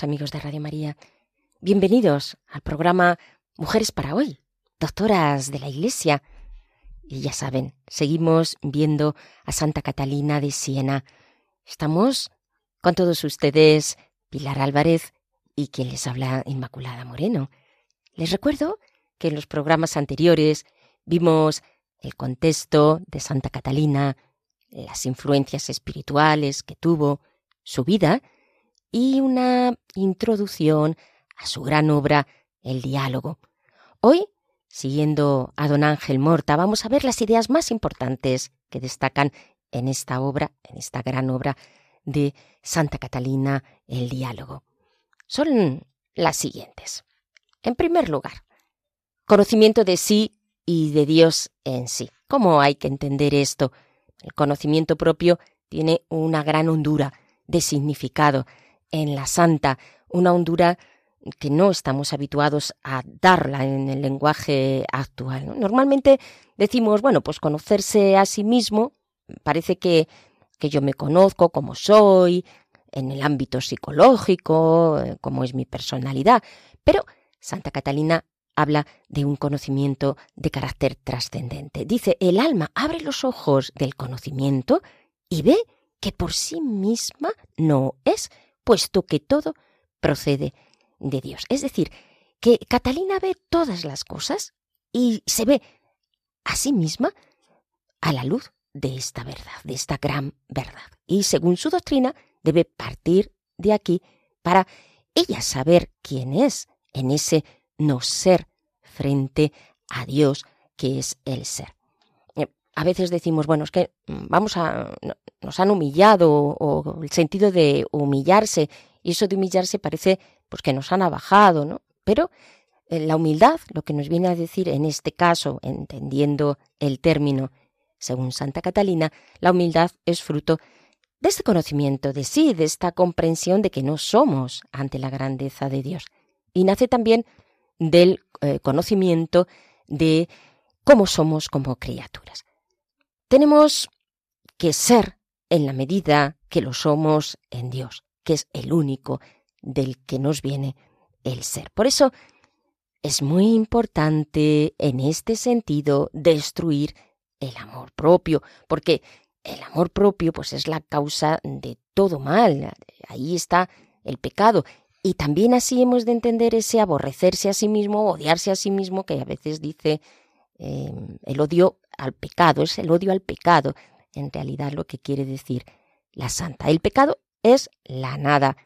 Amigos de Radio María, bienvenidos al programa Mujeres para hoy, doctoras de la Iglesia. Y ya saben, seguimos viendo a Santa Catalina de Siena. Estamos con todos ustedes, Pilar Álvarez y quien les habla, Inmaculada Moreno. Les recuerdo que en los programas anteriores vimos el contexto de Santa Catalina, las influencias espirituales que tuvo, su vida, y una introducción a su gran obra, El diálogo. Hoy, siguiendo a don Ángel Morta, vamos a ver las ideas más importantes que destacan en esta obra, en esta gran obra de Santa Catalina, El diálogo. Son las siguientes. En primer lugar, conocimiento de sí y de Dios en sí. ¿Cómo hay que entender esto? El conocimiento propio tiene una gran hondura de significado, en la santa, una hondura que no estamos habituados a darla en el lenguaje actual. Normalmente decimos, bueno, pues conocerse a sí mismo, parece que, que yo me conozco como soy, en el ámbito psicológico, eh, como es mi personalidad, pero Santa Catalina habla de un conocimiento de carácter trascendente. Dice, el alma abre los ojos del conocimiento y ve que por sí misma no es, puesto que todo procede de Dios. Es decir, que Catalina ve todas las cosas y se ve a sí misma a la luz de esta verdad, de esta gran verdad. Y según su doctrina, debe partir de aquí para ella saber quién es en ese no ser frente a Dios que es el ser a veces decimos, bueno, es que mm, vamos a, nos han humillado o, el sentido de humillarse, y eso de humillarse parece pues que nos han abajado, ¿no? Pero eh, la humildad, lo que nos viene a decir en este caso, entendiendo el término, según Santa Catalina, la humildad es fruto de este conocimiento de sí, de esta comprensión de que no somos ante la grandeza de Dios. Y nace también del eh, conocimiento de cómo somos como criaturas. Tenemos que ser en la medida que lo somos en Dios, que es el único del que nos viene el ser. Por eso es muy importante en este sentido destruir el amor propio, porque el amor propio pues es la causa de todo mal. Ahí está el pecado. Y también así hemos de entender ese aborrecerse a sí mismo, odiarse a sí mismo, que a veces dice eh, el odio al pecado, es el odio al pecado, en realidad lo que quiere decir la santa. El pecado es la nada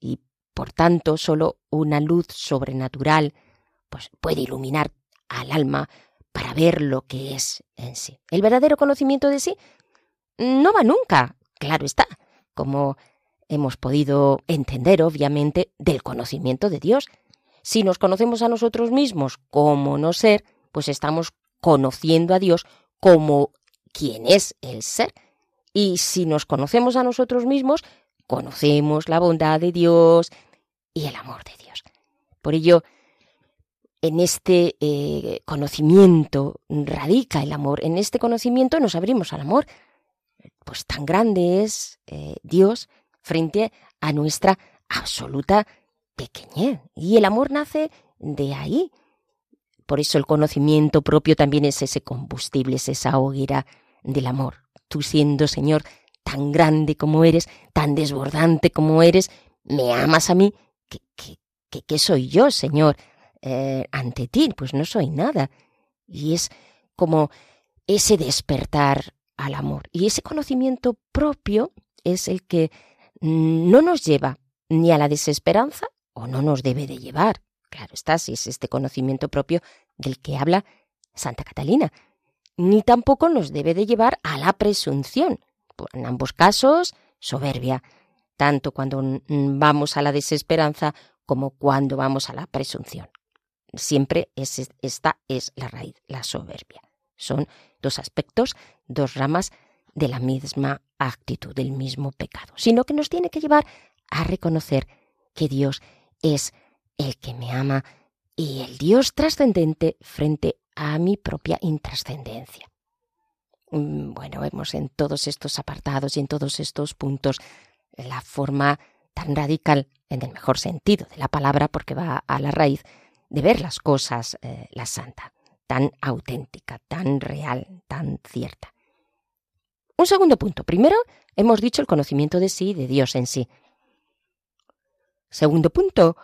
y por tanto solo una luz sobrenatural pues puede iluminar al alma para ver lo que es en sí. El verdadero conocimiento de sí no va nunca, claro está, como hemos podido entender obviamente del conocimiento de Dios. Si nos conocemos a nosotros mismos como no ser, pues estamos conociendo a Dios como quien es el ser. Y si nos conocemos a nosotros mismos, conocemos la bondad de Dios y el amor de Dios. Por ello, en este eh, conocimiento radica el amor. En este conocimiento nos abrimos al amor. Pues tan grande es eh, Dios frente a nuestra absoluta pequeñez. Y el amor nace de ahí, por eso el conocimiento propio también es ese combustible, es esa hoguera del amor. Tú siendo, Señor, tan grande como eres, tan desbordante como eres, me amas a mí. ¿Qué, qué, soy yo, Señor, eh, ante ti? Pues no soy nada. Y es como ese despertar al amor. Y ese conocimiento propio es el que no nos lleva ni a la desesperanza o no nos debe de llevar. Claro está, si es este conocimiento propio del que habla Santa Catalina. Ni tampoco nos debe de llevar a la presunción. En ambos casos, soberbia, tanto cuando vamos a la desesperanza como cuando vamos a la presunción. Siempre es, esta es la raíz, la soberbia. Son dos aspectos, dos ramas de la misma actitud, del mismo pecado, sino que nos tiene que llevar a reconocer que Dios es el que me ama y el Dios trascendente frente a mi propia intrascendencia. Mm, bueno, vemos en todos estos apartados y en todos estos puntos la forma tan radical, en el mejor sentido de la palabra, porque va a la raíz de ver las cosas, eh, la santa, tan auténtica, tan real, tan cierta. Un segundo punto. Primero, hemos dicho el conocimiento de sí, de Dios en sí. Segundo punto,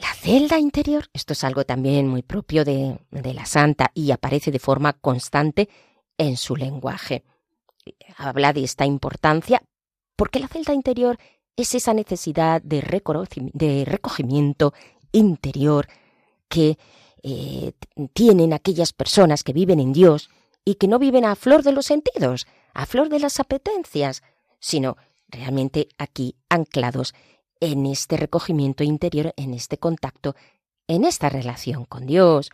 la celda interior. Esto es algo también muy propio de, de la santa y aparece de forma constante en su lenguaje. Habla de esta importancia porque la celda interior es esa necesidad de, recogimiento interior que eh, tienen aquellas personas que viven en Dios y que no viven a flor de los sentidos, a flor de las apetencias, sino realmente aquí anclados en este recogimiento interior, en este contacto, en esta relación con Dios.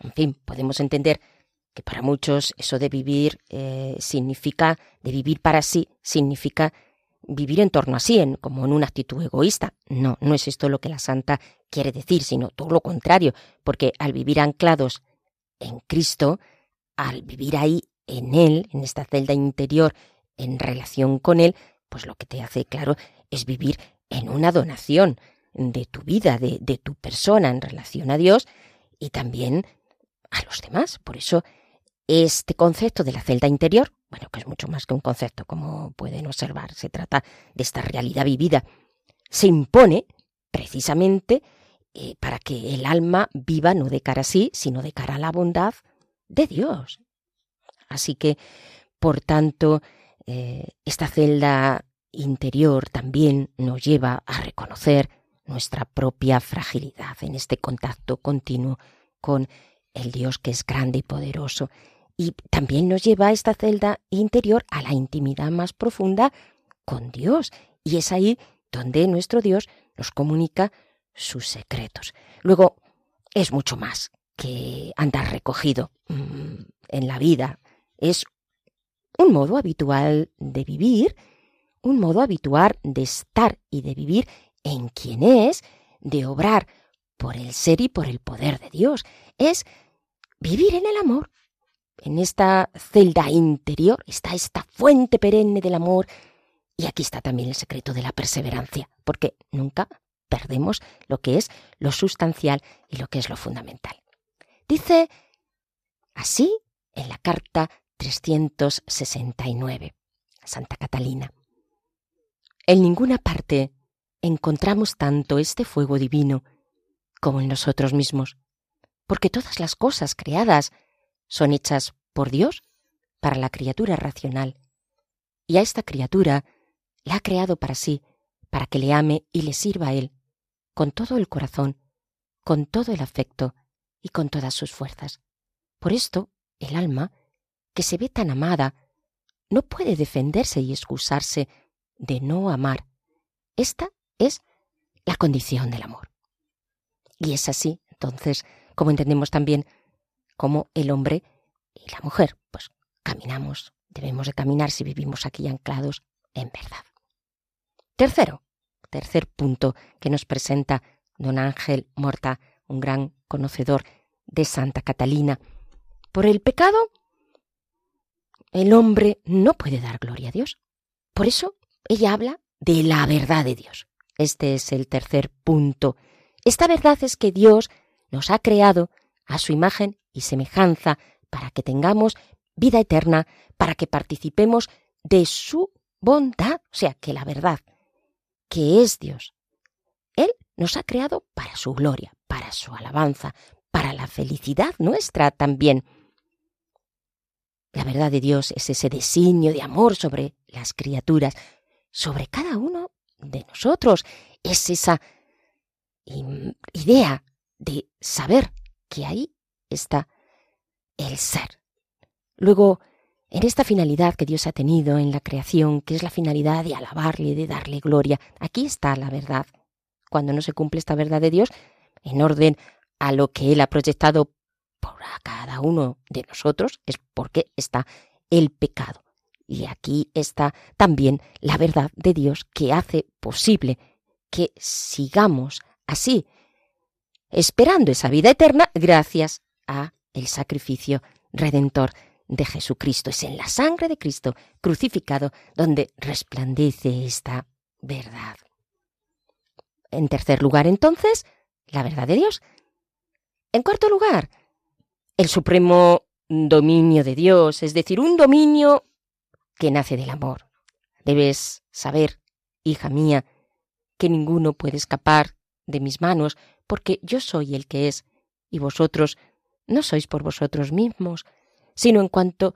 En fin, podemos entender que para muchos eso de vivir eh, significa, de vivir para sí, significa vivir en torno a sí, en, como en una actitud egoísta. No, no es esto lo que la santa quiere decir, sino todo lo contrario, porque al vivir anclados en Cristo, al vivir ahí en Él, en esta celda interior, en relación con Él, pues lo que te hace claro es vivir en una donación de tu vida, de, tu persona en relación a Dios y también a los demás. Por eso este concepto de la celda interior, bueno, que es mucho más que un concepto, como pueden observar, se trata de esta realidad vivida, se impone precisamente eh, para que el alma viva no de cara a sí, sino de cara a la bondad de Dios. Así que, por tanto, eh, esta celda interior también nos lleva a reconocer nuestra propia fragilidad en este contacto continuo con el Dios que es grande y poderoso y también nos lleva a esta celda interior a la intimidad más profunda con Dios. Y es ahí donde nuestro Dios nos comunica sus secretos. Luego, es mucho más que andar recogido mm, en la vida. Es un modo habitual de vivir, un modo habitual de estar y de vivir en quien es, de obrar por el ser y por el poder de Dios. Es vivir en el amor, en esta celda interior está esta fuente perenne del amor y aquí está también el secreto de la perseverancia, porque nunca perdemos lo que es lo sustancial y lo que es lo fundamental. Dice así en la carta 369, Santa Catalina. En ninguna parte encontramos tanto este fuego divino como en nosotros mismos, porque todas las cosas creadas son hechas por Dios para la criatura racional. Y a esta criatura la ha creado para sí, para que le ame y le sirva a Él, con todo el corazón, con todo el afecto y con todas sus fuerzas. Por esto, el alma, que se ve tan amada, no puede defenderse y excusarse de no amar. Esta es la condición del amor. Y es así, entonces, como entendemos también como el hombre y la mujer, pues caminamos, debemos de caminar si vivimos aquí anclados en verdad. Tercero, tercer punto que nos presenta don Ángel Morta, un gran conocedor de Santa Catalina. Por el pecado, el hombre no puede dar gloria a Dios. Por eso ella habla de la verdad de Dios. Este es el tercer punto. Esta verdad es que Dios nos ha creado a su imagen y semejanza para que tengamos vida eterna, para que participemos de su bondad, o sea, que la verdad, que es Dios, Él nos ha creado para su gloria, para su alabanza, para la felicidad nuestra también. La verdad de Dios es ese designio de amor sobre las criaturas, sobre cada uno de nosotros. Es esa idea de saber que ahí está el ser. Luego, en esta finalidad que Dios ha tenido en la creación, que es la finalidad de alabarle, de darle gloria, aquí está la verdad. Cuando no se cumple esta verdad de Dios, en orden a lo que Él ha proyectado por cada uno de nosotros, es porque está el pecado. Y aquí está también la verdad de Dios que hace posible que sigamos así, esperando esa vida eterna gracias a el sacrificio redentor de Jesucristo. Es en la sangre de Cristo crucificado donde resplandece esta verdad. En tercer lugar, entonces, la verdad de Dios. En cuarto lugar, el supremo dominio de Dios, es decir, un dominio que nace del amor. Debes saber, hija mía, que ninguno puede escapar de mis manos, porque yo soy el que es, y vosotros no sois por vosotros mismos, sino en cuanto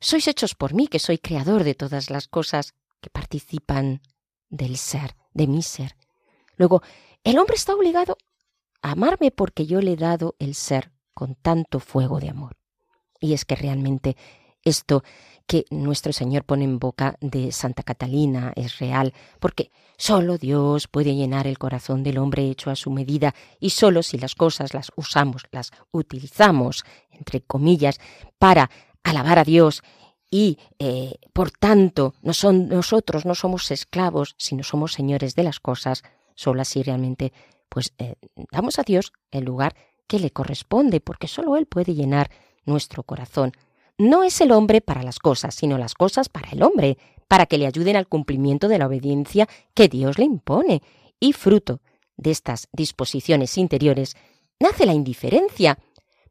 sois hechos por mí, que soy creador de todas las cosas que participan del ser, de mi ser. Luego, el hombre está obligado a amarme porque yo le he dado el ser con tanto fuego de amor. Y es que realmente esto que nuestro Señor pone en boca de Santa Catalina es real, porque solo Dios puede llenar el corazón del hombre hecho a su medida, y solo si las cosas las usamos, las utilizamos, entre comillas, para alabar a Dios y eh, por tanto no son, nosotros no somos esclavos, sino somos señores de las cosas, solo así realmente pues eh, damos a Dios el lugar que le corresponde, porque solo Él puede llenar nuestro corazón no es el hombre para las cosas, sino las cosas para el hombre, para que le ayuden al cumplimiento de la obediencia que Dios le impone. Y fruto de estas disposiciones interiores nace la indiferencia,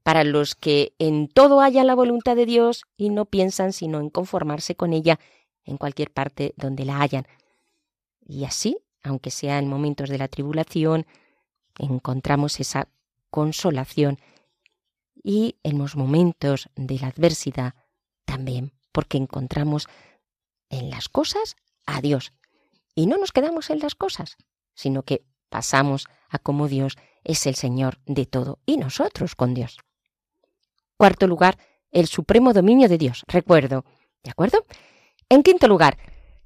para los que en todo hallan la voluntad de Dios y no piensan sino en conformarse con ella en cualquier parte donde la hayan. Y así, aunque sea en momentos de la tribulación, encontramos esa consolación y en los momentos de la adversidad también, porque encontramos en las cosas a Dios. Y no nos quedamos en las cosas, sino que pasamos a como Dios es el Señor de todo y nosotros con Dios. Cuarto lugar, el supremo dominio de Dios. Recuerdo, ¿de acuerdo? En quinto lugar,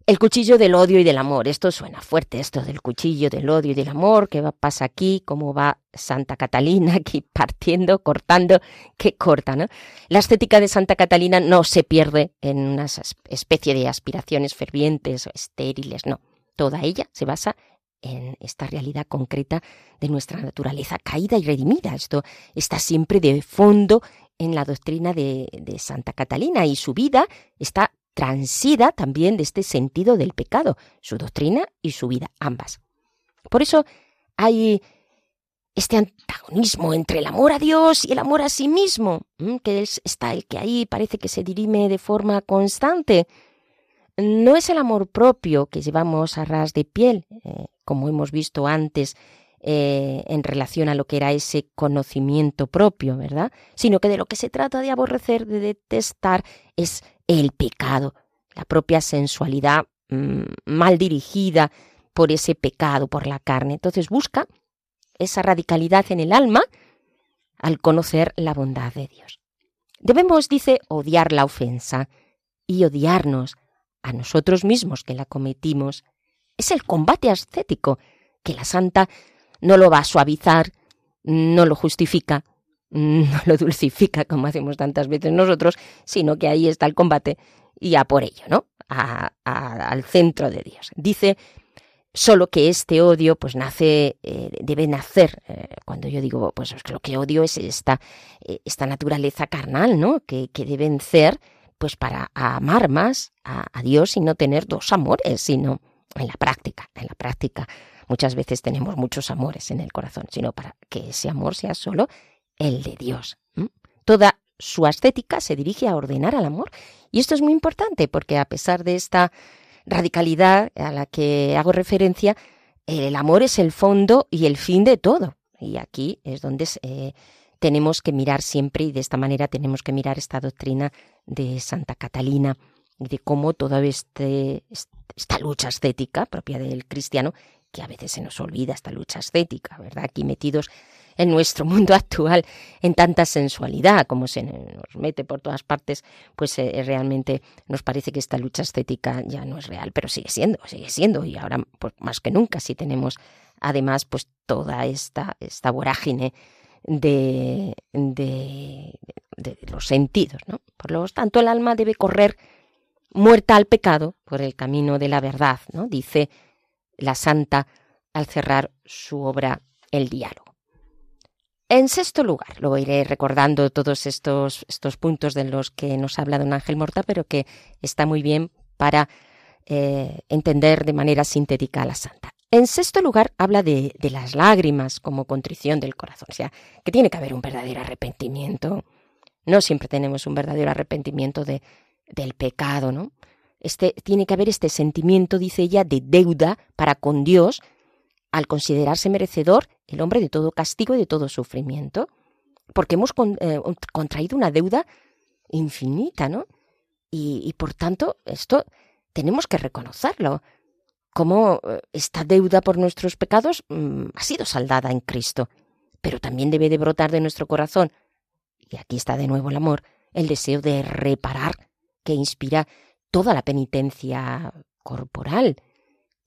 el cuchillo del odio y del amor. Esto suena fuerte, esto del cuchillo del odio y del amor. ¿Qué pasa aquí? ¿Cómo va Santa Catalina aquí partiendo, cortando? ¿Qué corta, no? La estética de Santa Catalina no se pierde en una especie de aspiraciones fervientes o estériles, no. Toda ella se basa en esta realidad concreta de nuestra naturaleza caída y redimida. Esto está siempre de fondo en la doctrina de Santa Catalina y su vida está transida también de este sentido del pecado, su doctrina y su vida, ambas. Por eso hay este antagonismo entre el amor a Dios y el amor a sí mismo, que está el que ahí parece que se dirime de forma constante. No es el amor propio que llevamos a ras de piel, eh, como hemos visto antes, eh, en relación a lo que era ese conocimiento propio, ¿verdad? Sino que de lo que se trata de aborrecer, de detestar, es el pecado, la propia sensualidad mm, mal dirigida por ese pecado, por la carne. Entonces busca esa radicalidad en el alma al conocer la bondad de Dios. Debemos, dice, odiar la ofensa y odiarnos a nosotros mismos que la cometimos. Es el combate ascético que la santa no lo va a suavizar, no lo justifica, no lo dulcifica como hacemos tantas veces nosotros, sino que ahí está el combate y a por ello, ¿no? al centro de Dios. Dice solo que este odio pues nace, eh, debe nacer, eh, cuando yo digo, pues lo que odio es esta, eh, esta naturaleza carnal, ¿no? Que, que deben ser pues para amar más a, a Dios y no tener dos amores, sino en la práctica, en la práctica. Muchas veces tenemos muchos amores en el corazón, sino para que ese amor sea solo el de Dios. Toda su ascética se dirige a ordenar al amor. Y esto es muy importante porque a pesar de esta radicalidad a la que hago referencia, el amor es el fondo y el fin de todo. Y aquí es donde eh, tenemos que mirar siempre y de esta manera tenemos que mirar esta doctrina de Santa Catalina y de cómo todo este, esta lucha ascética propia del cristiano, que a veces se nos olvida esta lucha ascética, ¿verdad? Aquí metidos en nuestro mundo actual en tanta sensualidad, como se nos mete por todas partes, pues eh, realmente nos parece que esta lucha estética ya no es real, pero sigue siendo, sigue siendo, y ahora pues, más que nunca si tenemos además pues toda esta, esta vorágine de, de, de los sentidos, ¿no? Por lo tanto, el alma debe correr muerta al pecado por el camino de la verdad, ¿no? Dice la santa al cerrar su obra El diálogo. En sexto lugar, luego iré recordando todos estos, estos puntos de los que nos habla don Ángel Morta, pero que está muy bien para eh, entender de manera sintética a la santa. En sexto lugar, habla de, de, las lágrimas como contrición del corazón, o sea, que tiene que haber un verdadero arrepentimiento. No siempre tenemos un verdadero arrepentimiento de, del pecado, ¿no? Este, tiene que haber este sentimiento, dice ella, de deuda para con Dios, al considerarse merecedor el hombre de todo castigo y de todo sufrimiento, porque hemos eh, contraído una deuda infinita, ¿no? Y, por tanto, esto tenemos que reconocerlo, como eh, esta deuda por nuestros pecados mm, ha sido saldada en Cristo, pero también debe de brotar de nuestro corazón, y aquí está de nuevo el amor, el deseo de reparar que inspira toda la penitencia corporal.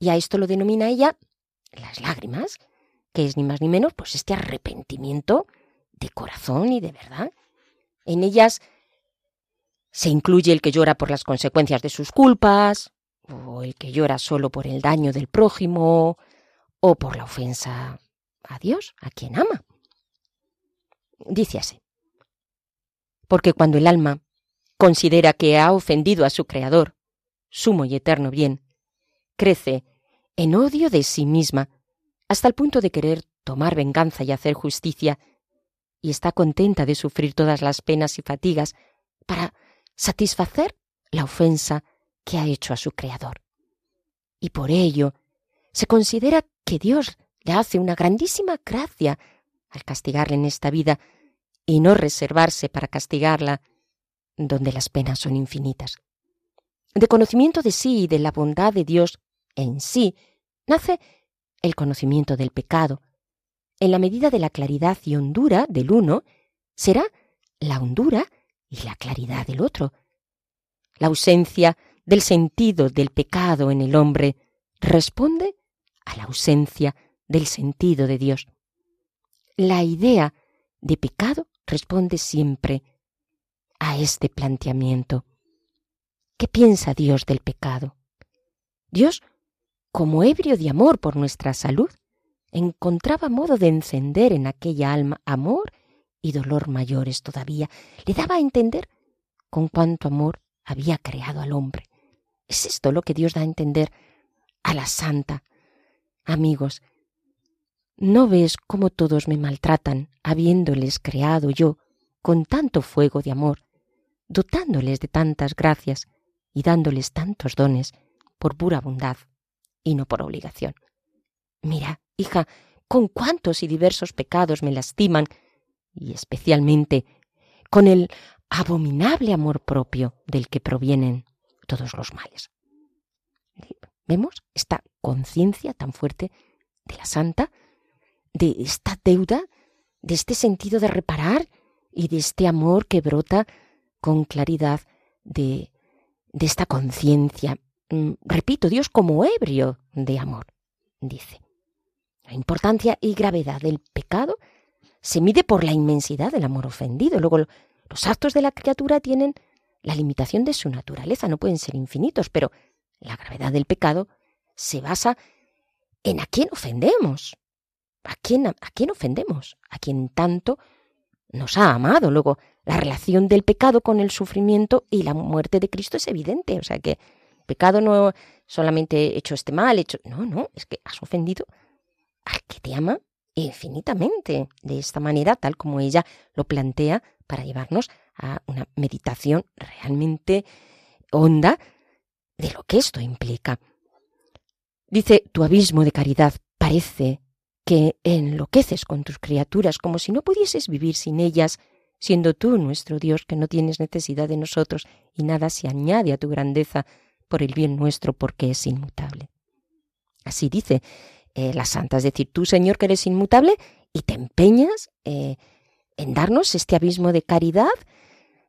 Y a esto lo denomina ella las lágrimas, que es ni más ni menos pues este arrepentimiento de corazón y de verdad. En ellas se incluye el que llora por las consecuencias de sus culpas, o el que llora solo por el daño del prójimo, o por la ofensa a Dios, a quien ama. Dice así. Porque cuando el alma considera que ha ofendido a su Creador, sumo y eterno bien, crece en odio de sí misma, hasta el punto de querer tomar venganza y hacer justicia, y está contenta de sufrir todas las penas y fatigas para satisfacer la ofensa que ha hecho a su Creador. Y por ello se considera que Dios le hace una grandísima gracia al castigarle en esta vida y no reservarse para castigarla donde las penas son infinitas. De conocimiento de sí y de la bondad de Dios en sí nace el conocimiento del pecado. En la medida de la claridad y hondura del uno, será la hondura y la claridad del otro. La ausencia del sentido del pecado en el hombre responde a la ausencia del sentido de Dios. La idea de pecado responde siempre a este planteamiento. ¿Qué piensa Dios del pecado? Dios como ebrio de amor por nuestra salud, encontraba modo de encender en aquella alma amor y dolor mayores todavía. Le daba a entender con cuánto amor había creado al hombre. ¿Es esto lo que Dios da a entender a la santa? Amigos, ¿no ves cómo todos me maltratan, habiéndoles creado yo con tanto fuego de amor, dotándoles de tantas gracias y dándoles tantos dones por pura bondad? Y no por obligación. Mira, hija, con cuántos y diversos pecados me lastiman, y especialmente con el abominable amor propio del que provienen todos los males. ¿Vemos esta conciencia tan fuerte de la santa, de esta deuda, de este sentido de reparar y de este amor que brota con claridad de, de esta conciencia repito, Dios como ebrio de amor, dice. La importancia y gravedad del pecado se mide por la inmensidad del amor ofendido. Luego, los actos de la criatura tienen la limitación de su naturaleza, no pueden ser infinitos, pero la gravedad del pecado se basa en a quién ofendemos. ¿A quién, a quién ofendemos? A quien tanto nos ha amado. Luego, la relación del pecado con el sufrimiento y la muerte de Cristo es evidente. O sea que pecado no solamente hecho este mal, hecho... No, no, es que has ofendido al que te ama infinitamente, de esta manera, tal como ella lo plantea, para llevarnos a una meditación realmente honda de lo que esto implica. Dice, tu abismo de caridad parece que enloqueces con tus criaturas como si no pudieses vivir sin ellas, siendo tú nuestro Dios que no tienes necesidad de nosotros y nada se añade a tu grandeza por el bien nuestro, porque es inmutable. Así dice eh, la santa, es decir, tú, Señor, que eres inmutable y te empeñas eh, en darnos este abismo de caridad,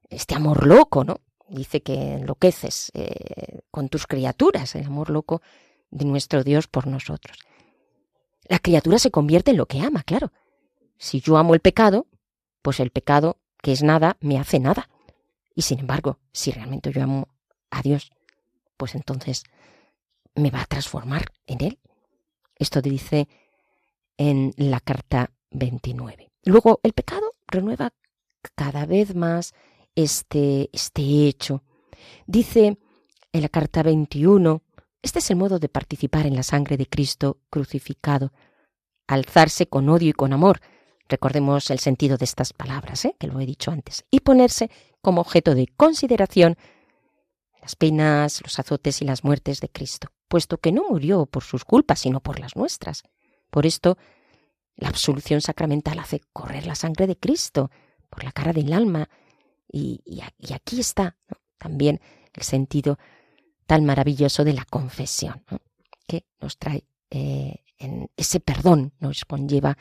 este amor loco, ¿no? Dice que enloqueces eh, con tus criaturas, el amor loco de nuestro Dios por nosotros. La criatura se convierte en lo que ama, claro. Si yo amo el pecado, pues el pecado, que es nada, me hace nada. Y sin embargo, si realmente yo amo a Dios, pues entonces me va a transformar en Él. Esto dice en la carta 29. Luego, el pecado renueva cada vez más este, este hecho. Dice en la carta 21, este es el modo de participar en la sangre de Cristo crucificado, alzarse con odio y con amor, recordemos el sentido de estas palabras, ¿eh? que lo he dicho antes, y ponerse como objeto de consideración las penas, los azotes y las muertes de Cristo, puesto que no murió por sus culpas, sino por las nuestras. Por esto, la absolución sacramental hace correr la sangre de Cristo por la cara del alma, y, aquí está también el sentido tan maravilloso de la confesión, que nos trae eh, ese perdón, nos conlleva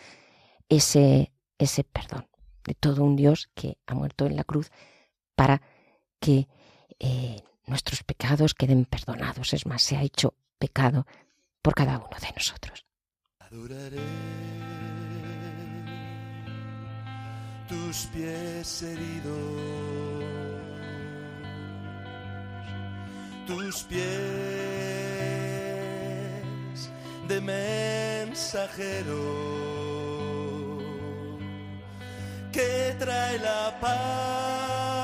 ese, ese perdón de todo un Dios que ha muerto en la cruz para que eh, nuestros pecados queden perdonados. Es más, se ha hecho pecado por cada uno de nosotros. Adoraré tus pies heridos, tus pies de mensajero que trae la paz,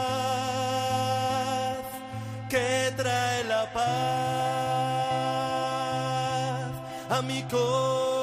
mi.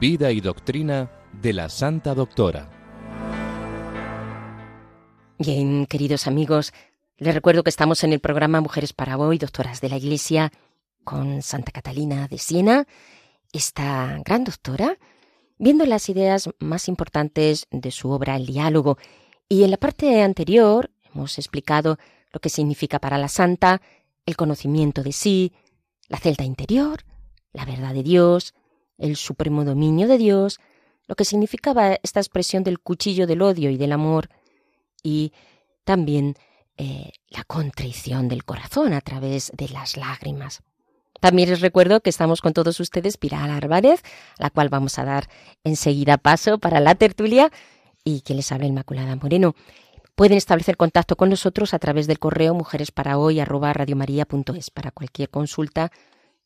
Vida y doctrina de la Santa Doctora. Bien, queridos amigos, les recuerdo que estamos en el programa Mujeres para Hoy, Doctoras de la Iglesia, con Santa Catalina de Siena, esta gran doctora, viendo las ideas más importantes de su obra El diálogo. Y en la parte anterior hemos explicado lo que significa para la santa el conocimiento de sí, la celda interior, la verdad de Dios, el supremo dominio de Dios, lo que significaba esta expresión del cuchillo del odio y del amor, y también eh, la contrición del corazón a través de las lágrimas. También les recuerdo que estamos con todos ustedes Pilar Álvarez, la cual vamos a dar enseguida paso para la tertulia, y que les habla Inmaculada Moreno. Pueden establecer contacto con nosotros a través del correo mujeresparahoy@radiomaria.es para cualquier consulta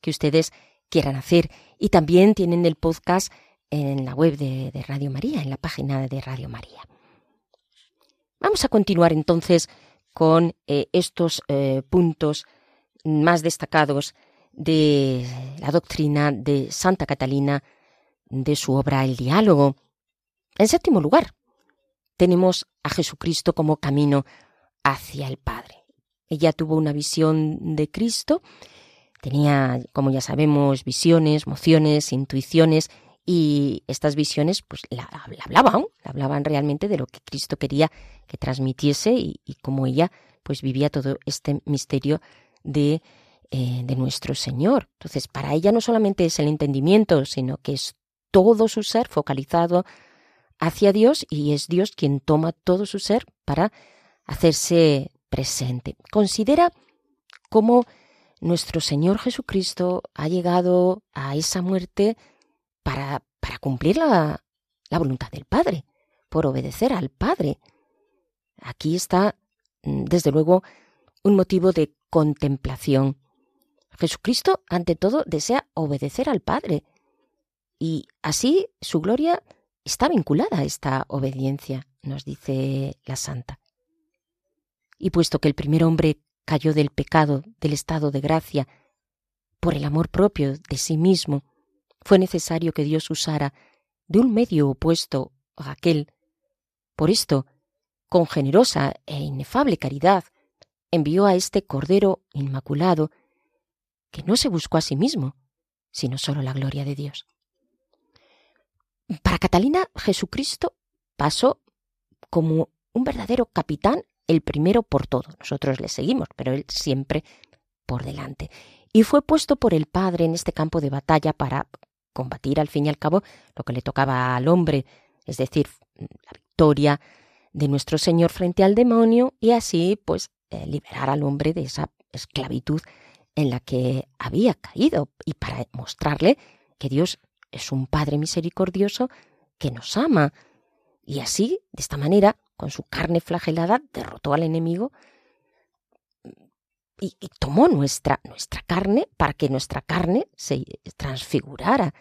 que ustedes quieran hacer. Y también tienen el podcast en la web de, Radio María, en la página de Radio María. Vamos a continuar entonces con eh, estos eh, puntos más destacados de la doctrina de Santa Catalina, de su obra El diálogo. En séptimo lugar, tenemos a Jesucristo como camino hacia el Padre. Ella tuvo una visión de Cristo, tenía, como ya sabemos, visiones, mociones, intuiciones, y estas visiones pues la, hablaban, hablaban realmente de lo que Cristo quería que transmitiese y, y cómo ella pues vivía todo este misterio de, eh, de nuestro Señor. Entonces, para ella no solamente es el entendimiento, sino que es todo su ser focalizado hacia Dios y es Dios quien toma todo su ser para hacerse presente. Considera cómo nuestro Señor Jesucristo ha llegado a esa muerte para, para cumplir la, la voluntad del Padre, por obedecer al Padre. Aquí está, mm, desde luego, un motivo de contemplación. Jesucristo, ante todo, desea obedecer al Padre. Y así su gloria está vinculada a esta obediencia, nos dice la Santa. Y puesto que el primer hombre cayó del pecado, del estado de gracia, por el amor propio de sí mismo, fue necesario que Dios usara de un medio opuesto a aquel. Por esto, con generosa e inefable caridad, envió a este Cordero Inmaculado, que no se buscó a sí mismo, sino solo la gloria de Dios. Para Catalina, Jesucristo pasó como un verdadero capitán, el primero por todo. Nosotros le seguimos, pero él siempre por delante. Y fue puesto por el Padre en este campo de batalla para combatir al fin y al cabo lo que le tocaba al hombre, es decir, la victoria de nuestro Señor frente al demonio y así pues eh, liberar al hombre de esa esclavitud en la que había caído y para mostrarle que Dios es un Padre misericordioso que nos ama. Y así, de esta manera, con su carne flagelada, derrotó al enemigo y, tomó nuestra, nuestra carne para que nuestra carne se transfigurara.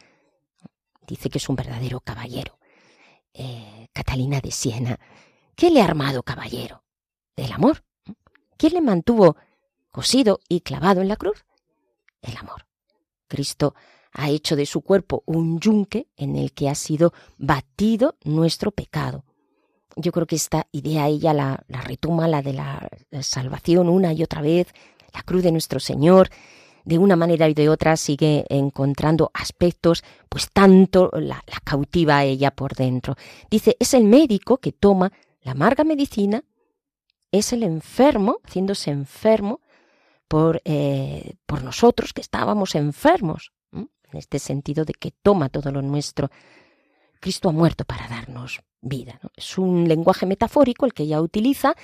Dice que es un verdadero caballero. Eh, Catalina de Siena. ¿Qué le ha armado caballero? Del amor. ¿Quién le mantuvo cosido y clavado en la cruz? El amor. Cristo ha hecho de su cuerpo un yunque en el que ha sido batido nuestro pecado. Yo creo que esta idea ella la, la retoma, la de la, salvación una y otra vez, la cruz de nuestro Señor, de una manera y de otra sigue encontrando aspectos, pues tanto la, cautiva ella por dentro. Dice, es el médico que toma la amarga medicina, es el enfermo, haciéndose enfermo por, eh, por nosotros que estábamos enfermos en este sentido de que toma todo lo nuestro. Cristo ha muerto para darnos vida. Es un lenguaje metafórico el que ella utiliza,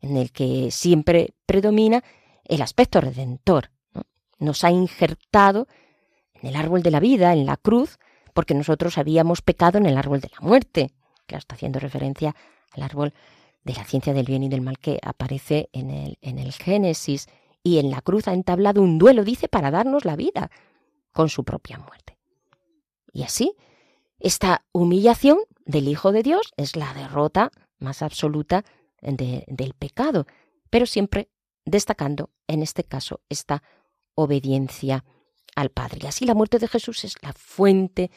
en el que siempre predomina el aspecto redentor. Nos ha injertado en el árbol de la vida, en la cruz, porque nosotros habíamos pecado en el árbol de la muerte. que está haciendo referencia al árbol de la ciencia del bien y del mal que aparece en el, en el Génesis. Y en la cruz ha entablado un duelo, dice, para darnos la vida con su propia muerte. Y así, esta humillación del Hijo de Dios es la derrota más absoluta del pecado, pero siempre destacando, en este caso, esta obediencia al Padre. Y así la muerte de Jesús es la fuente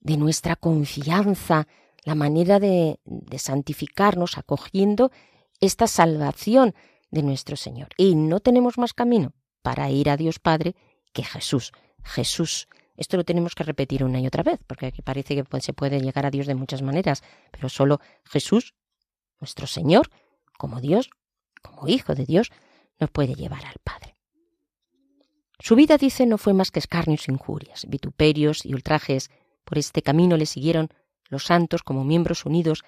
de nuestra confianza, la manera de, de santificarnos acogiendo esta salvación de nuestro Señor. Y no tenemos más camino para ir a Dios Padre que Jesús. Jesús. Esto lo tenemos que repetir una y otra vez, porque aquí parece que se puede llegar a Dios de muchas maneras, pero solo Jesús, nuestro Señor, como Dios, como Hijo de Dios, nos puede llevar al Padre. Su vida, dice, no fue más que escarnios e injurias, vituperios y ultrajes. Por este camino le siguieron los santos como miembros unidos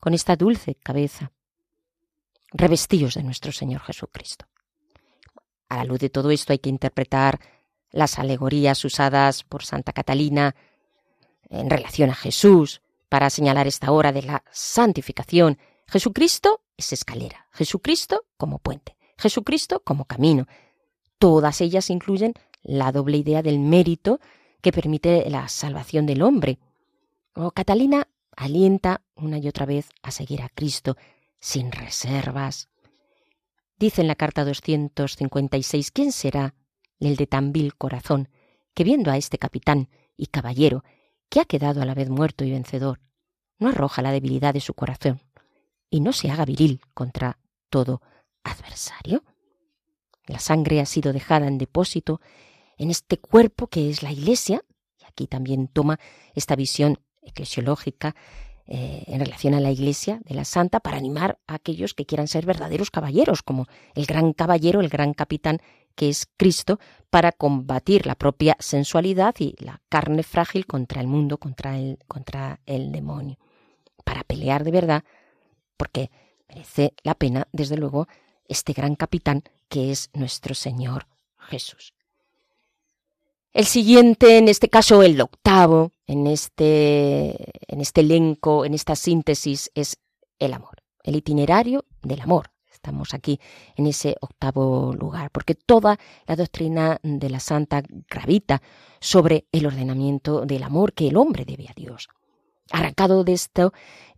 con esta dulce cabeza, revestidos de nuestro Señor Jesucristo. A la luz de todo esto hay que interpretar las alegorías usadas por Santa Catalina en relación a Jesús para señalar esta hora de la santificación. Jesucristo es escalera, Jesucristo como puente, Jesucristo como camino. Todas ellas incluyen la doble idea del mérito que permite la salvación del hombre. O Catalina alienta una y otra vez a seguir a Cristo sin reservas. Dice en la carta 256, ¿quién será el de tan vil corazón que viendo a este capitán y caballero, que ha quedado a la vez muerto y vencedor, no arroja la debilidad de su corazón y no se haga viril contra todo adversario? La sangre ha sido dejada en depósito en este cuerpo que es la Iglesia, y aquí también toma esta visión eclesiológica eh, en relación a la Iglesia de la Santa para animar a aquellos que quieran ser verdaderos caballeros, como el gran caballero, el gran capitán que es Cristo, para combatir la propia sensualidad y la carne frágil contra el mundo, contra el, contra el demonio, para pelear de verdad, porque merece la pena, desde luego, este gran capitán que es nuestro Señor Jesús. El siguiente, en este caso el octavo, en este, en este elenco, en esta síntesis, es el amor, el itinerario del amor. Estamos aquí en ese octavo lugar, porque toda la doctrina de la Santa gravita sobre el ordenamiento del amor que el hombre debe a Dios. Arrancado de esto,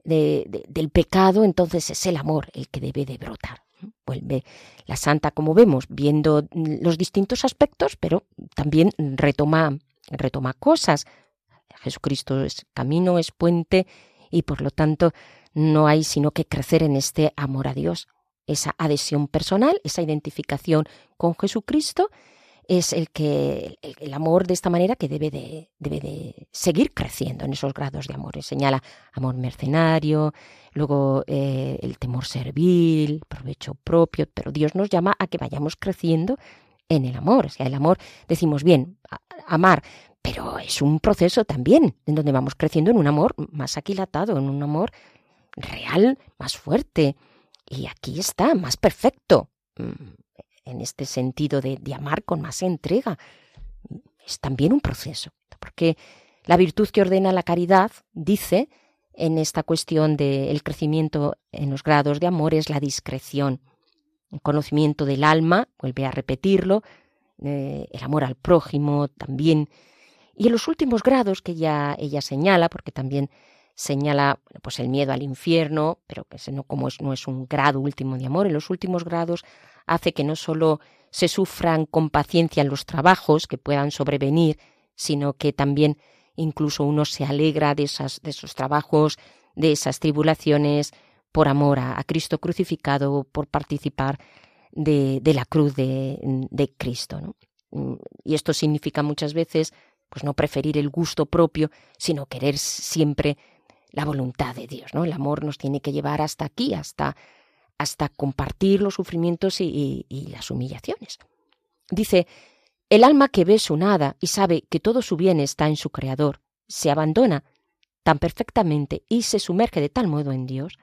del pecado, entonces es el amor el que debe de brotar. Vuelve la santa, como vemos, viendo los distintos aspectos, pero también retoma, retoma cosas. Jesucristo es camino, es puente, y por lo tanto no hay sino que crecer en este amor a Dios, esa adhesión personal, esa identificación con Jesucristo es el que el, amor de esta manera que debe de, debe de seguir creciendo en esos grados de amor. Señala amor mercenario, luego eh, el temor servil, provecho propio, pero Dios nos llama a que vayamos creciendo en el amor. O sea, el amor, decimos bien, amar, pero es un proceso también en donde vamos creciendo en un amor más aquilatado, en un amor real, más fuerte. Y aquí está, más perfecto. Mm, en este sentido de, amar con más entrega. Es también un proceso, porque la virtud que ordena la caridad dice en esta cuestión del crecimiento en los grados de amor es la discreción, el conocimiento del alma, vuelve a repetirlo, eh, el amor al prójimo también. Y en los últimos grados que ella, ella señala, porque también señala pues el miedo al infierno, pero que no, como es, no es un grado último de amor, en los últimos grados hace que no solo se sufran con paciencia los trabajos que puedan sobrevenir, sino que también incluso uno se alegra de, esas, de esos trabajos, de esas tribulaciones, por amor a, Cristo crucificado, por participar de, la cruz de, de Cristo. Y esto significa muchas veces pues no preferir el gusto propio, sino querer siempre la voluntad de Dios, ¿no? El amor nos tiene que llevar hasta aquí, hasta hasta compartir los sufrimientos y, las humillaciones. Dice, el alma que ve su nada y sabe que todo su bien está en su Creador, se abandona tan perfectamente y se sumerge de tal modo en Dios,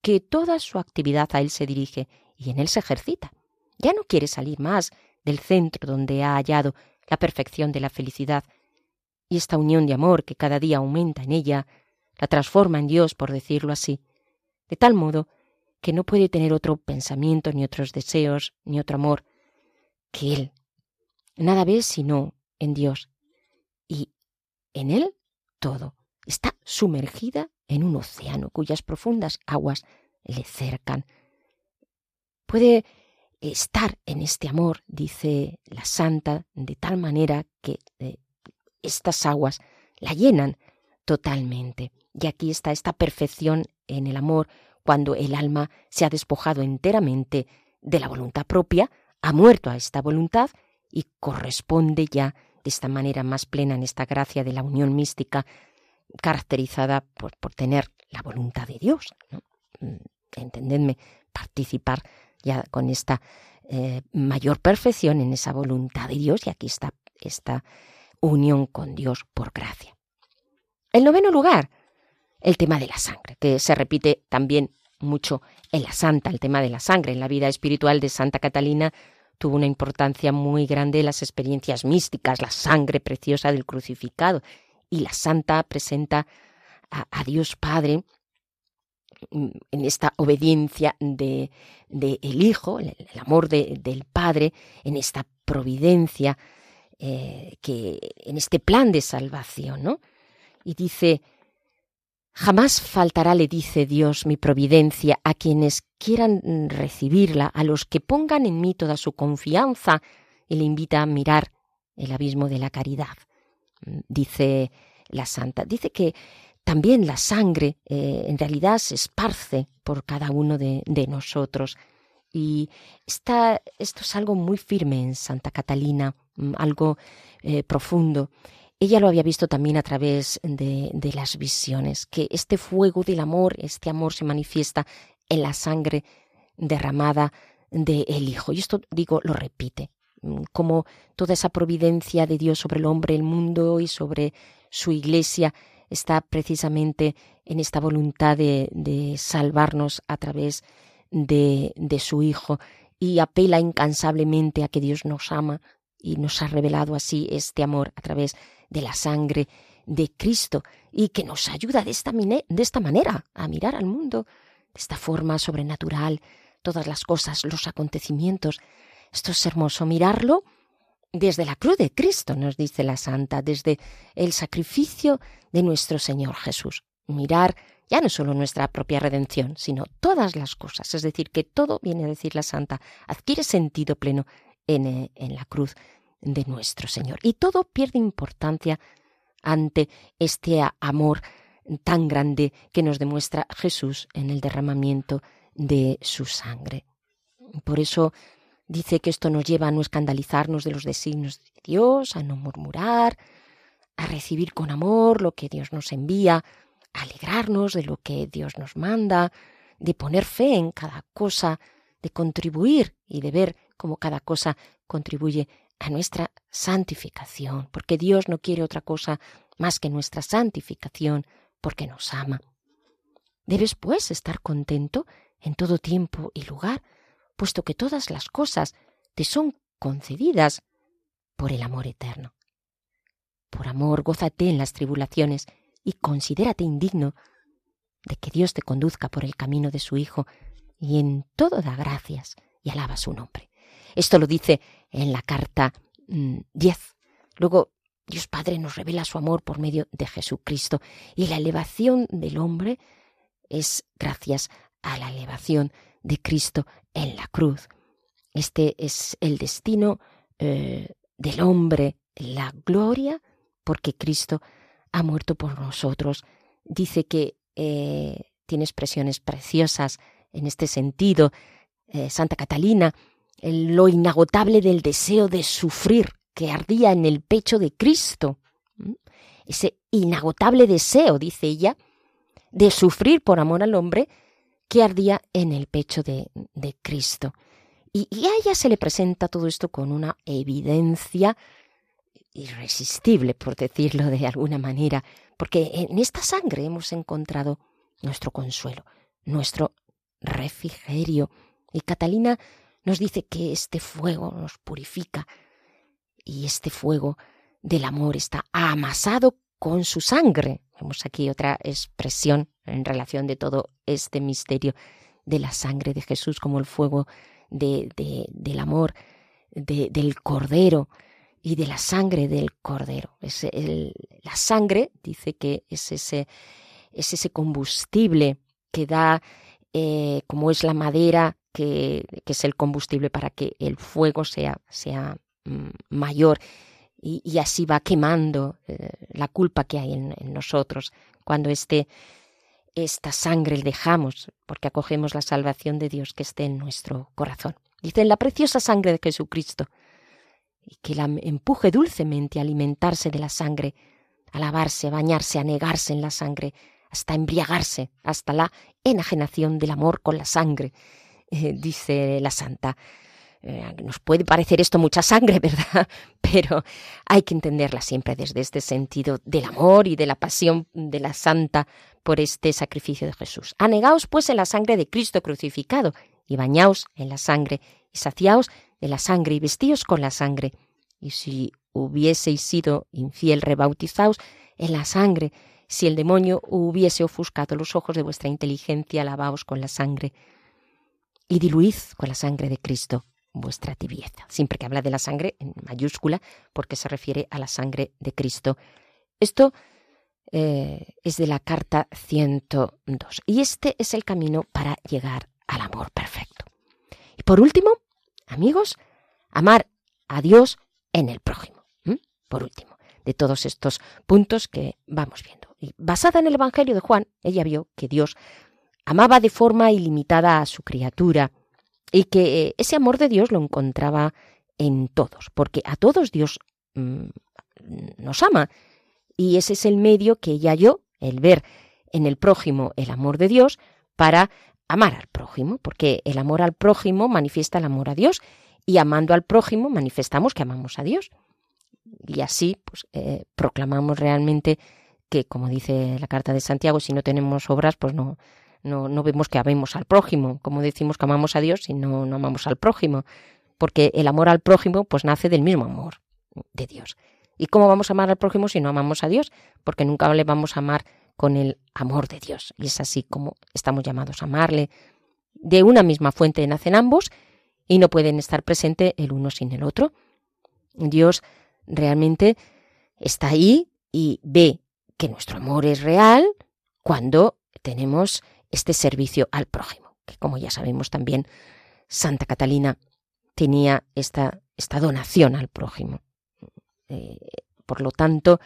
que toda su actividad a Él se dirige y en Él se ejercita. Ya no quiere salir más del centro donde ha hallado la perfección de la felicidad, y esta unión de amor que cada día aumenta en ella, la transforma en Dios, por decirlo así, de tal modo que no puede tener otro pensamiento, ni otros deseos, ni otro amor que Él. Nada ve sino en Dios. Y en Él todo. Está sumergida en un océano cuyas profundas aguas le cercan. Puede estar en este amor, dice la santa, de tal manera que eh, estas aguas la llenan totalmente. Y aquí está esta perfección en el amor, cuando el alma se ha despojado enteramente de la voluntad propia, ha muerto a esta voluntad y corresponde ya de esta manera más plena en esta gracia de la unión mística caracterizada por, por tener la voluntad de Dios. Mm, entendedme, participar ya con esta eh, mayor perfección en esa voluntad de Dios y aquí está esta unión con Dios por gracia. El noveno lugar, el tema de la sangre, que se repite también mucho en la santa, el tema de la sangre. En la vida espiritual de Santa Catalina tuvo una importancia muy grande las experiencias místicas, la sangre preciosa del crucificado. Y la santa presenta a, Dios Padre mm, en esta obediencia de, el Hijo, el, amor del Padre, en esta providencia, eh, que en este plan de salvación, ¿no? Y dice, Jamás faltará, le dice Dios, mi providencia a quienes quieran recibirla, a los que pongan en mí toda su confianza, y le invita a mirar el abismo de la caridad. Dice la santa, dice que también la sangre eh, en realidad se esparce por cada uno de, nosotros. Y está, esto es algo muy firme en Santa Catalina, mm, algo eh, profundo. Ella lo había visto también a través de, de, las visiones, que este fuego del amor, este amor se manifiesta en la sangre derramada del Hijo. Y esto, digo, lo repite, mm, como toda esa providencia de Dios sobre el hombre, el mundo y sobre su iglesia está precisamente en esta voluntad de, salvarnos a través de, de su Hijo y apela incansablemente a que Dios nos ama y nos ha revelado así este amor a través de la sangre de Cristo y que nos ayuda de esta, de esta manera a mirar al mundo de esta forma sobrenatural, todas las cosas, los acontecimientos. Esto es hermoso mirarlo desde la cruz de Cristo, nos dice la santa, desde el sacrificio de nuestro Señor Jesús. Mirar ya no solo nuestra propia redención, sino todas las cosas. Es decir, que todo, viene a decir la santa, adquiere sentido pleno en, eh, en la cruz de nuestro Señor. Y todo pierde importancia ante este amor tan grande que nos demuestra Jesús en el derramamiento de su sangre. Por eso Dice que esto nos lleva a no escandalizarnos de los designios de Dios, a no murmurar, a recibir con amor lo que Dios nos envía, a alegrarnos de lo que Dios nos manda, de poner fe en cada cosa, de contribuir y de ver cómo cada cosa contribuye a nuestra santificación, porque Dios no quiere otra cosa más que nuestra santificación, porque nos ama. Debes, pues, estar contento en todo tiempo y lugar, puesto que todas las cosas te son concedidas por el amor eterno. Por amor, gózate en las tribulaciones y considérate indigno de que Dios te conduzca por el camino de su Hijo, y en todo da gracias y alaba su nombre. Esto lo dice en la carta 10. Mm, Luego, Dios Padre nos revela su amor por medio de Jesucristo, y la elevación del hombre es gracias a la elevación de Cristo en la cruz. Este es el destino eh, del hombre, la gloria, porque Cristo ha muerto por nosotros. Dice que eh, tiene expresiones preciosas en este sentido. Eh, Santa Catalina, lo inagotable del deseo de sufrir que ardía en el pecho de Cristo. Ese inagotable deseo, dice ella, de sufrir por amor al hombre, que ardía en el pecho de, de Cristo. Y, y, a ella se le presenta todo esto con una evidencia irresistible, por decirlo de alguna manera, porque en esta sangre hemos encontrado nuestro consuelo, nuestro refrigerio. Y Catalina nos dice que este fuego nos purifica y este fuego del amor está amasado con su sangre. Vemos aquí otra expresión en relación de todo este misterio de la sangre de Jesús como el fuego de, del amor del Cordero y de la sangre del Cordero. Es la sangre dice que es ese, es ese combustible que da, eh, como es la madera, que, es el combustible para que el fuego sea, sea mm, mayor. Y, así va quemando eh, la culpa que hay en, nosotros. Cuando este, esta sangre le dejamos porque acogemos la salvación de Dios que esté en nuestro corazón. Dice, en la preciosa sangre de Jesucristo, y que la empuje dulcemente a alimentarse de la sangre, a lavarse, a bañarse, a negarse en la sangre, hasta embriagarse, hasta la enajenación del amor con la sangre, dice la santa. Eh, nos puede parecer esto mucha sangre, ¿verdad? Pero hay que entenderla siempre desde este sentido del amor y de la pasión de la santa por este sacrificio de Jesús. Anegaos pues en la sangre de Cristo crucificado y bañaos en la sangre y saciaos de la sangre y vestíos con la sangre. Y si hubieseis sido infiel, rebautizaos en la sangre. Si el demonio hubiese ofuscado los ojos de vuestra inteligencia, lavaos con la sangre. Y diluid con la sangre de Cristo vuestra tibieza. Siempre que habla de la sangre en mayúscula, porque se refiere a la sangre de Cristo. Esto eh, es de la carta 102. Y este es el camino para llegar al amor perfecto. Y por último, amigos, amar a Dios en el prójimo. Por último, de todos estos puntos que vamos viendo. Y basada en el Evangelio de Juan, ella vio que Dios amaba de forma ilimitada a su criatura y que eh, ese amor de Dios lo encontraba en todos, porque a todos Dios mm, nos ama y ese es el medio que ella yo, el ver en el prójimo el amor de Dios para amar al prójimo, porque el amor al prójimo manifiesta el amor a Dios y amando al prójimo manifestamos que amamos a Dios. Y así pues, eh, proclamamos realmente que, como dice la carta de Santiago, si no tenemos obras, pues no, no, no vemos que amemos al prójimo, como decimos que amamos a Dios si no, no amamos al prójimo, porque el amor al prójimo pues nace del mismo amor de Dios. ¿Y cómo vamos a amar al prójimo si no amamos a Dios? Porque nunca le vamos a amar con el amor de Dios. Y es así como estamos llamados a amarle. De una misma fuente nacen ambos y no pueden estar presentes el uno sin el otro. Dios realmente está ahí y ve que nuestro amor es real cuando tenemos este servicio al prójimo, que como ya sabemos también Santa Catalina tenía esta, esta donación al prójimo. Eh, por lo tanto,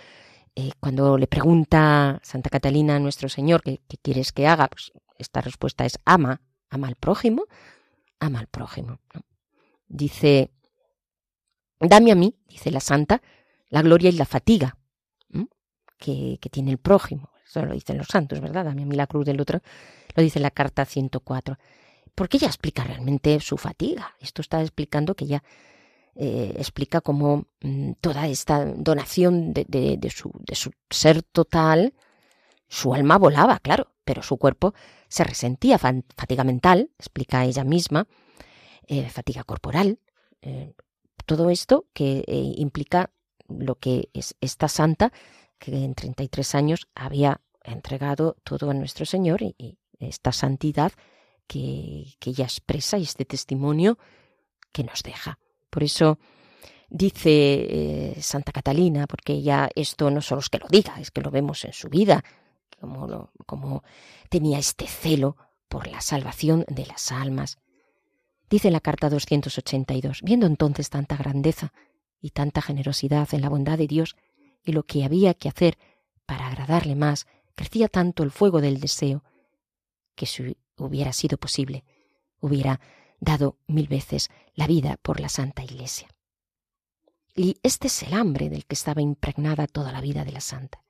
eh, cuando le pregunta Santa Catalina a nuestro Señor qué, quieres que haga, pues esta respuesta es ama, ama al prójimo, ama al prójimo. Dice, dame a mí, dice la Santa, la gloria y la fatiga que, que, tiene el prójimo. Eso lo dicen los santos, ¿verdad? Dame a mí la cruz del otro, lo dice la carta 104. Porque ella explica realmente su fatiga. Esto está explicando que ella eh, explica cómo mm, toda esta donación de, su, de su ser total, su alma volaba, claro, pero su cuerpo se resentía, fatiga mental, explica ella misma, eh, fatiga corporal, eh, todo esto que implica lo que es esta santa que en 33 años había entregado todo a nuestro Señor y, esta santidad que, ella expresa y este testimonio que nos deja. Por eso dice eh, Santa Catalina, porque ella esto no solo es que lo diga, es que lo vemos en su vida, como, como tenía este celo por la salvación de las almas. Dice la carta 282, viendo entonces tanta grandeza y tanta generosidad en la bondad de Dios y lo que había que hacer para agradarle más, crecía tanto el fuego del deseo, que si hubiera sido posible, hubiera dado mil veces la vida por la Santa Iglesia. Y este es el hambre del que estaba impregnada toda la vida de la Santa.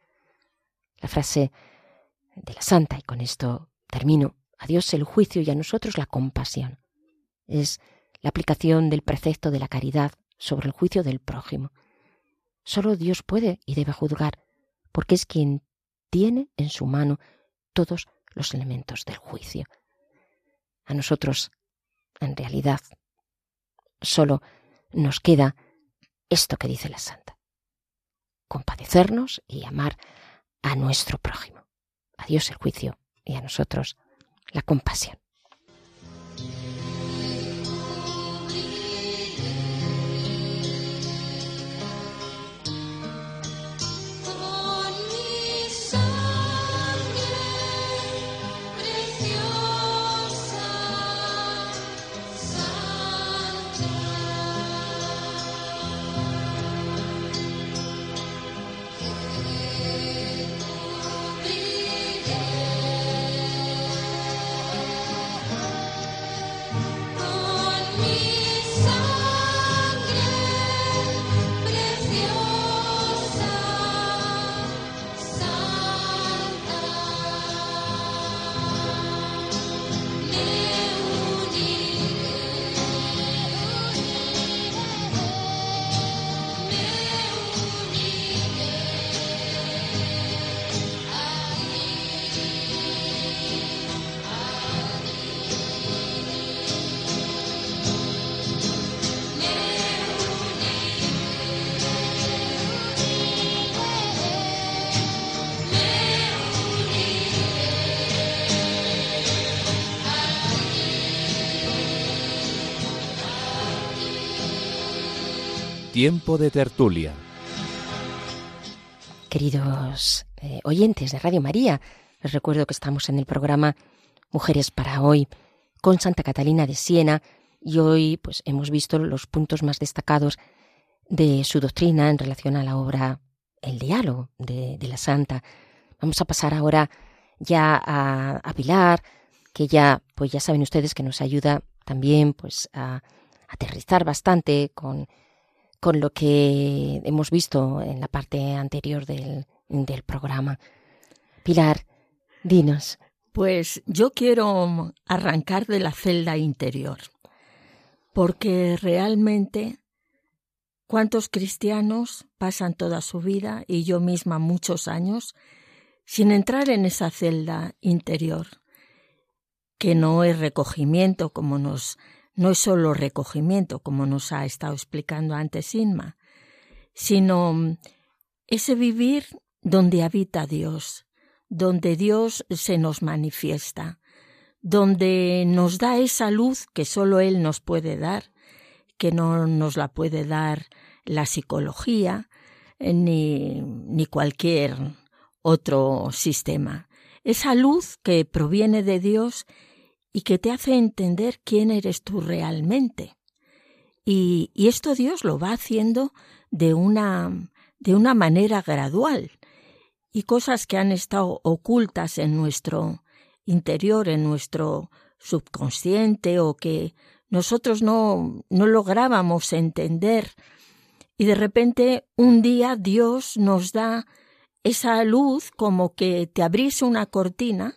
La frase de la Santa, y con esto termino, a Dios el juicio y a nosotros la compasión, es la aplicación del precepto de la caridad sobre el juicio del prójimo. Solo Dios puede y debe juzgar, porque es quien tiene en su mano todos los elementos del juicio. A nosotros en realidad, solo nos queda esto que dice la santa. Compadecernos y amar a nuestro prójimo. A Dios el juicio y a nosotros la compasión. Tiempo de tertulia. Queridos eh, oyentes de Radio María. Les recuerdo que estamos en el programa Mujeres para hoy con Santa Catalina de Siena y hoy pues hemos visto los puntos más destacados de su doctrina en relación a la obra El diálogo de, la Santa. Vamos a pasar ahora ya a, a, Pilar, que ya pues ya saben ustedes que nos ayuda también pues a aterrizar bastante con, con lo que hemos visto en la parte anterior del, del programa. Pilar, dinos. Pues yo quiero arrancar de la celda interior, porque realmente cuántos cristianos pasan toda su vida, y yo misma muchos años, sin entrar en esa celda interior, que no es recogimiento como nos no es solo recogimiento, como nos ha estado explicando antes Inma, sino ese vivir donde habita Dios, donde Dios se nos manifiesta, donde nos da esa luz que solo Él nos puede dar, que no nos la puede dar la psicología ni, ni cualquier otro sistema. Esa luz que proviene de Dios y que te hace entender quién eres tú realmente. Y, y, esto Dios lo va haciendo de una, de una manera gradual y cosas que han estado ocultas en nuestro interior, en nuestro subconsciente o que nosotros no, no lográbamos entender. Y de repente un día Dios nos da esa luz como que te abriese una cortina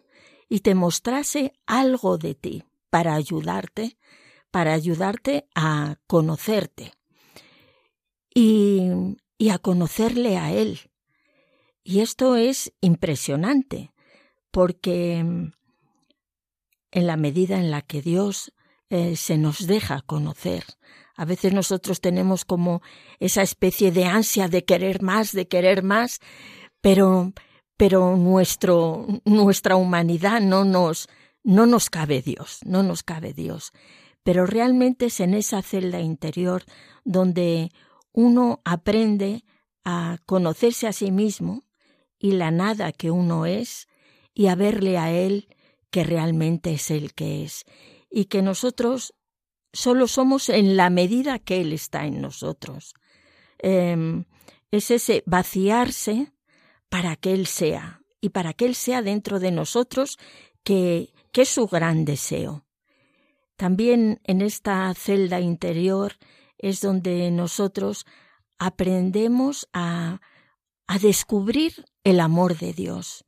y te mostrase algo de ti para ayudarte, para ayudarte a conocerte y, y a conocerle a Él. Y esto es impresionante, porque mm, en la medida en la que Dios eh, se nos deja conocer, a veces nosotros tenemos como esa especie de ansia de querer más, de querer más, pero, pero nuestro, nuestra humanidad no nos, no nos cabe Dios, no nos cabe Dios. Pero realmente es en esa celda interior donde uno aprende a conocerse a sí mismo y la nada que uno es y a verle a Él que realmente es el que es y que nosotros solo somos en la medida que Él está en nosotros. Em, es ese vaciarse para que Él sea y para que Él sea dentro de nosotros que, que es su gran deseo. También en esta celda interior es donde nosotros aprendemos a a descubrir el amor de Dios.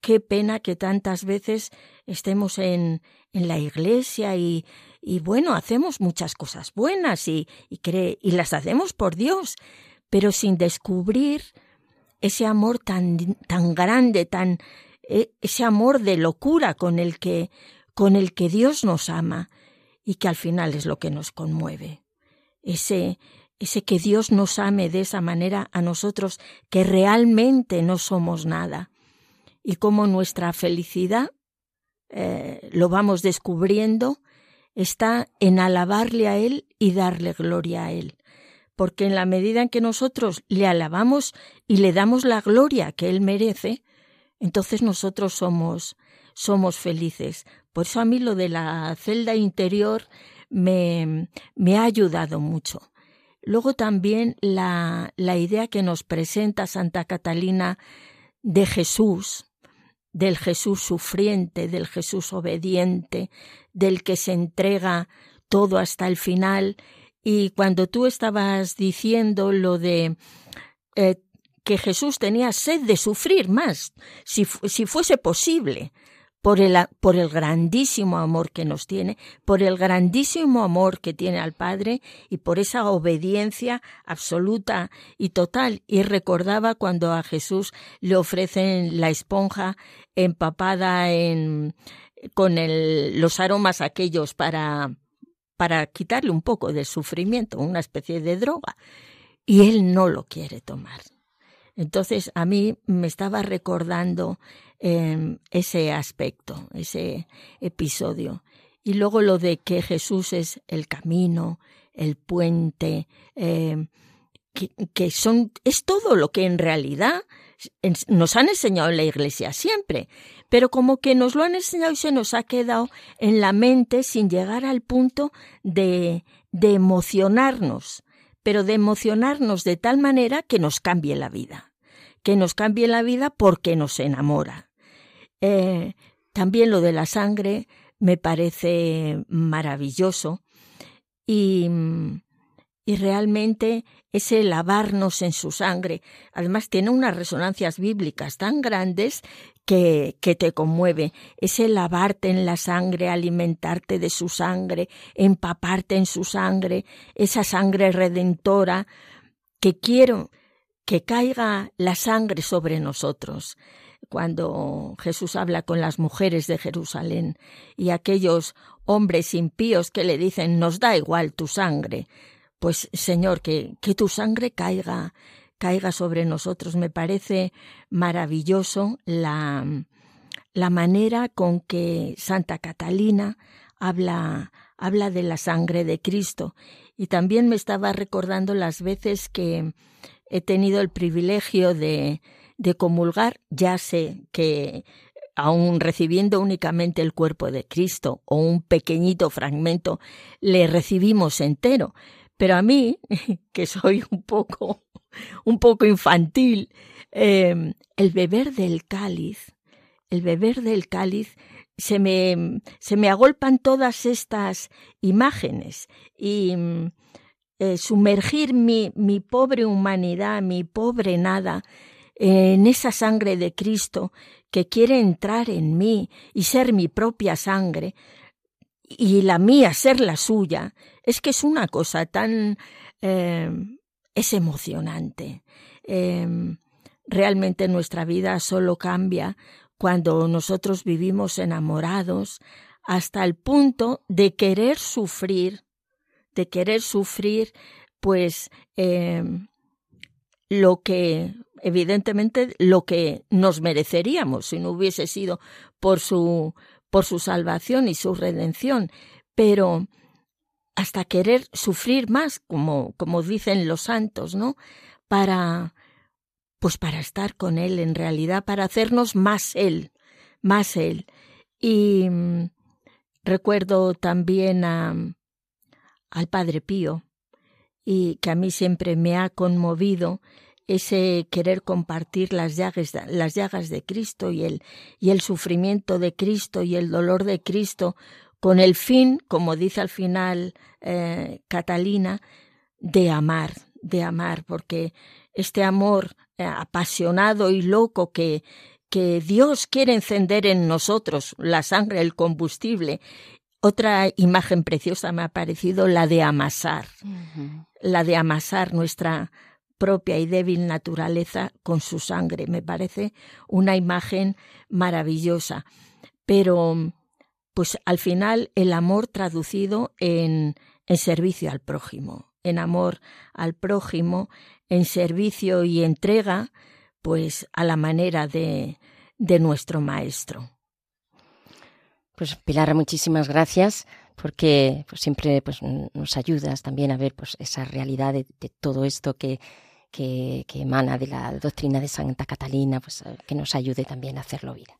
Qué pena que tantas veces estemos en, en la iglesia y, y, bueno, hacemos muchas cosas buenas y, y, y las hacemos por Dios, pero sin descubrir ese amor tan, tan grande, tan, e, ese amor de locura con el que, con el que Dios nos ama y que al final es lo que nos conmueve. Ese, ese que Dios nos ame de esa manera a nosotros que realmente no somos nada y cómo nuestra felicidad eh, lo vamos descubriendo está en alabarle a Él y darle gloria a Él. Porque en la medida en que nosotros le alabamos y le damos la gloria que Él merece, entonces nosotros somos, somos felices. Por eso a mí lo de la celda interior me, me ha ayudado mucho. Luego también la, la idea que nos presenta Santa Catalina de Jesús, del Jesús sufriente, del Jesús obediente, del que se entrega todo hasta el final. Y cuando tú estabas diciendo lo de eh, que Jesús tenía sed de sufrir más, si, si fuese posible, por el, por el grandísimo amor que nos tiene, por el grandísimo amor que tiene al Padre y por esa obediencia absoluta y total. Y recordaba cuando a Jesús le ofrecen la esponja empapada en, con los aromas aquellos para, para quitarle un poco de sufrimiento, una especie de droga. Y él no lo quiere tomar. Entonces a mí me estaba recordando eh, ese aspecto, ese episodio. Y luego lo de que Jesús es el camino, el puente, eh, que, que, son, es todo lo que en realidad nos han enseñado en la iglesia siempre, pero como que nos lo han enseñado y se nos ha quedado en la mente sin llegar al punto de, de emocionarnos, pero de emocionarnos de tal manera que nos cambie la vida, que nos cambie la vida porque nos enamora. Eh, también lo de la sangre me parece maravilloso y, y realmente ese lavarnos en su sangre, además tiene unas resonancias bíblicas tan grandes que, que, te conmueve, ese lavarte en la sangre, alimentarte de su sangre, empaparte en su sangre, esa sangre redentora, que quiero que caiga la sangre sobre nosotros. Cuando Jesús habla con las mujeres de Jerusalén y aquellos hombres impíos que le dicen nos da igual tu sangre, pues Señor, que, que tu sangre caiga, caiga sobre nosotros. Me parece maravilloso la, la manera con que Santa Catalina habla, habla de la sangre de Cristo. Y también me estaba recordando las veces que he tenido el privilegio de, de comulgar, ya sé que aun recibiendo únicamente el cuerpo de Cristo o un pequeñito fragmento, le recibimos entero. Pero a mí, que soy un poco, un poco infantil, em, el beber del cáliz, el beber del cáliz, se me, se me agolpan todas estas imágenes y eh, sumergir mi, mi pobre humanidad, mi pobre nada, en esa sangre de Cristo que quiere entrar en mí y ser mi propia sangre, y la mía ser la suya, es que es una cosa tan... Eh, es emocionante. Eh, realmente nuestra vida solo cambia cuando nosotros vivimos enamorados hasta el punto de querer sufrir, de querer sufrir, pues eh, lo que evidentemente lo que nos mereceríamos si no hubiese sido por su por su salvación y su redención, pero hasta querer sufrir más, como, como dicen los santos, ¿no? Para, pues para estar con Él, en realidad, para hacernos más Él, más Él. Y mm, recuerdo también a, al Padre Pío, y que a mí siempre me ha conmovido ese querer compartir las llagas, las llagas de Cristo y el, y el sufrimiento de Cristo y el dolor de Cristo, con el fin, como dice al final eh, Catalina, de amar, de amar, porque este amor eh, apasionado y loco que, que Dios quiere encender en nosotros, la sangre, el combustible. Otra imagen preciosa me ha parecido la de amasar, la de amasar nuestra, propia y débil naturaleza con su sangre. Me parece una imagen maravillosa. Pero, pues al final, el amor traducido en, en servicio al prójimo, en amor al prójimo, en servicio y entrega, pues a la manera de, de nuestro Maestro. Pues Pilar, muchísimas gracias porque pues, siempre pues, nos ayudas también a ver pues, esa realidad de todo esto que, que, emana de la doctrina de Santa Catalina, pues que nos ayude también a hacerlo vida.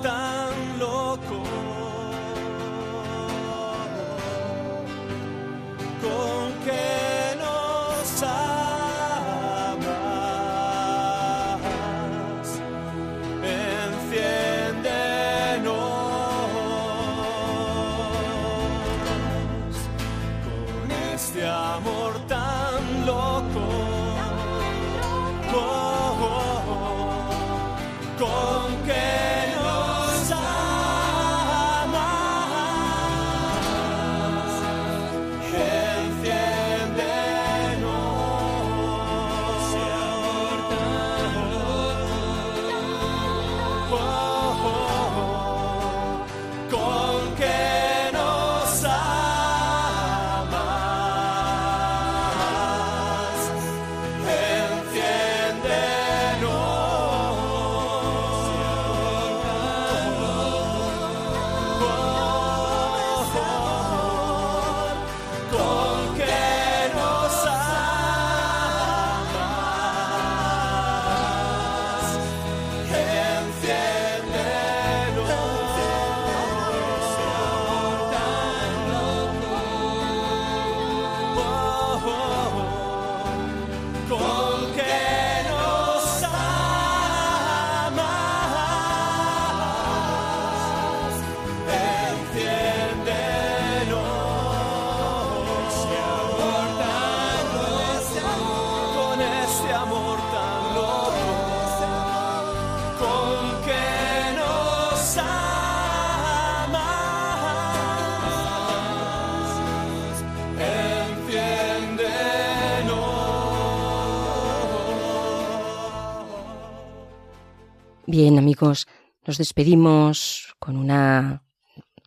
nos despedimos con una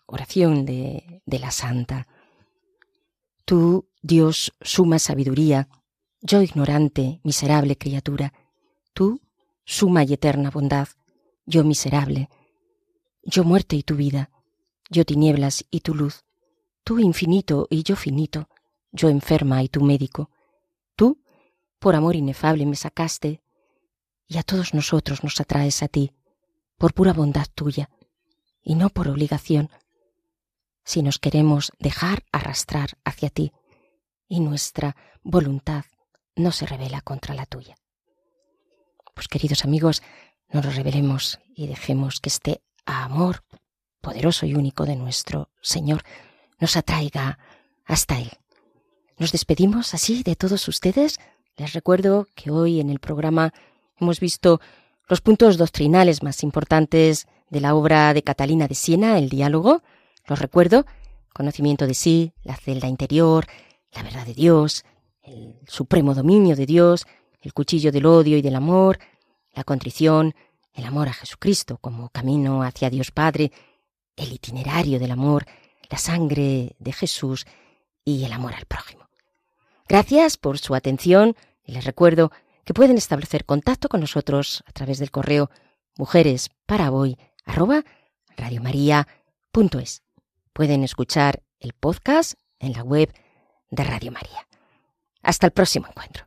oración de, de la Santa. Tú, Dios, suma sabiduría, yo ignorante, miserable criatura. Tú, suma y eterna bondad, yo miserable. Yo muerte y tu vida, yo tinieblas y tu luz. Tú infinito y yo finito, yo enferma y tu médico. Tú, por amor inefable, me sacaste, y a todos nosotros nos atraes a ti, por pura bondad tuya, y no por obligación, si nos queremos dejar arrastrar hacia ti, y nuestra voluntad no se revela contra la tuya. Pues queridos amigos, no nos revelemos y dejemos que este amor poderoso y único de nuestro Señor nos atraiga hasta Él. Nos despedimos así de todos ustedes. Les recuerdo que hoy en el programa hemos visto los puntos doctrinales más importantes de la obra de Catalina de Siena, el diálogo. Los recuerdo, conocimiento de sí, la celda interior, la verdad de Dios, el supremo dominio de Dios, el cuchillo del odio y del amor, la contrición, el amor a Jesucristo como camino hacia Dios Padre, el itinerario del amor, la sangre de Jesús y el amor al prójimo. Gracias por su atención y les recuerdo que pueden establecer contacto con nosotros a través del correo mujeresparahoy@radiomaria.es. Pueden escuchar el podcast en la web de Radio María. Hasta el próximo encuentro.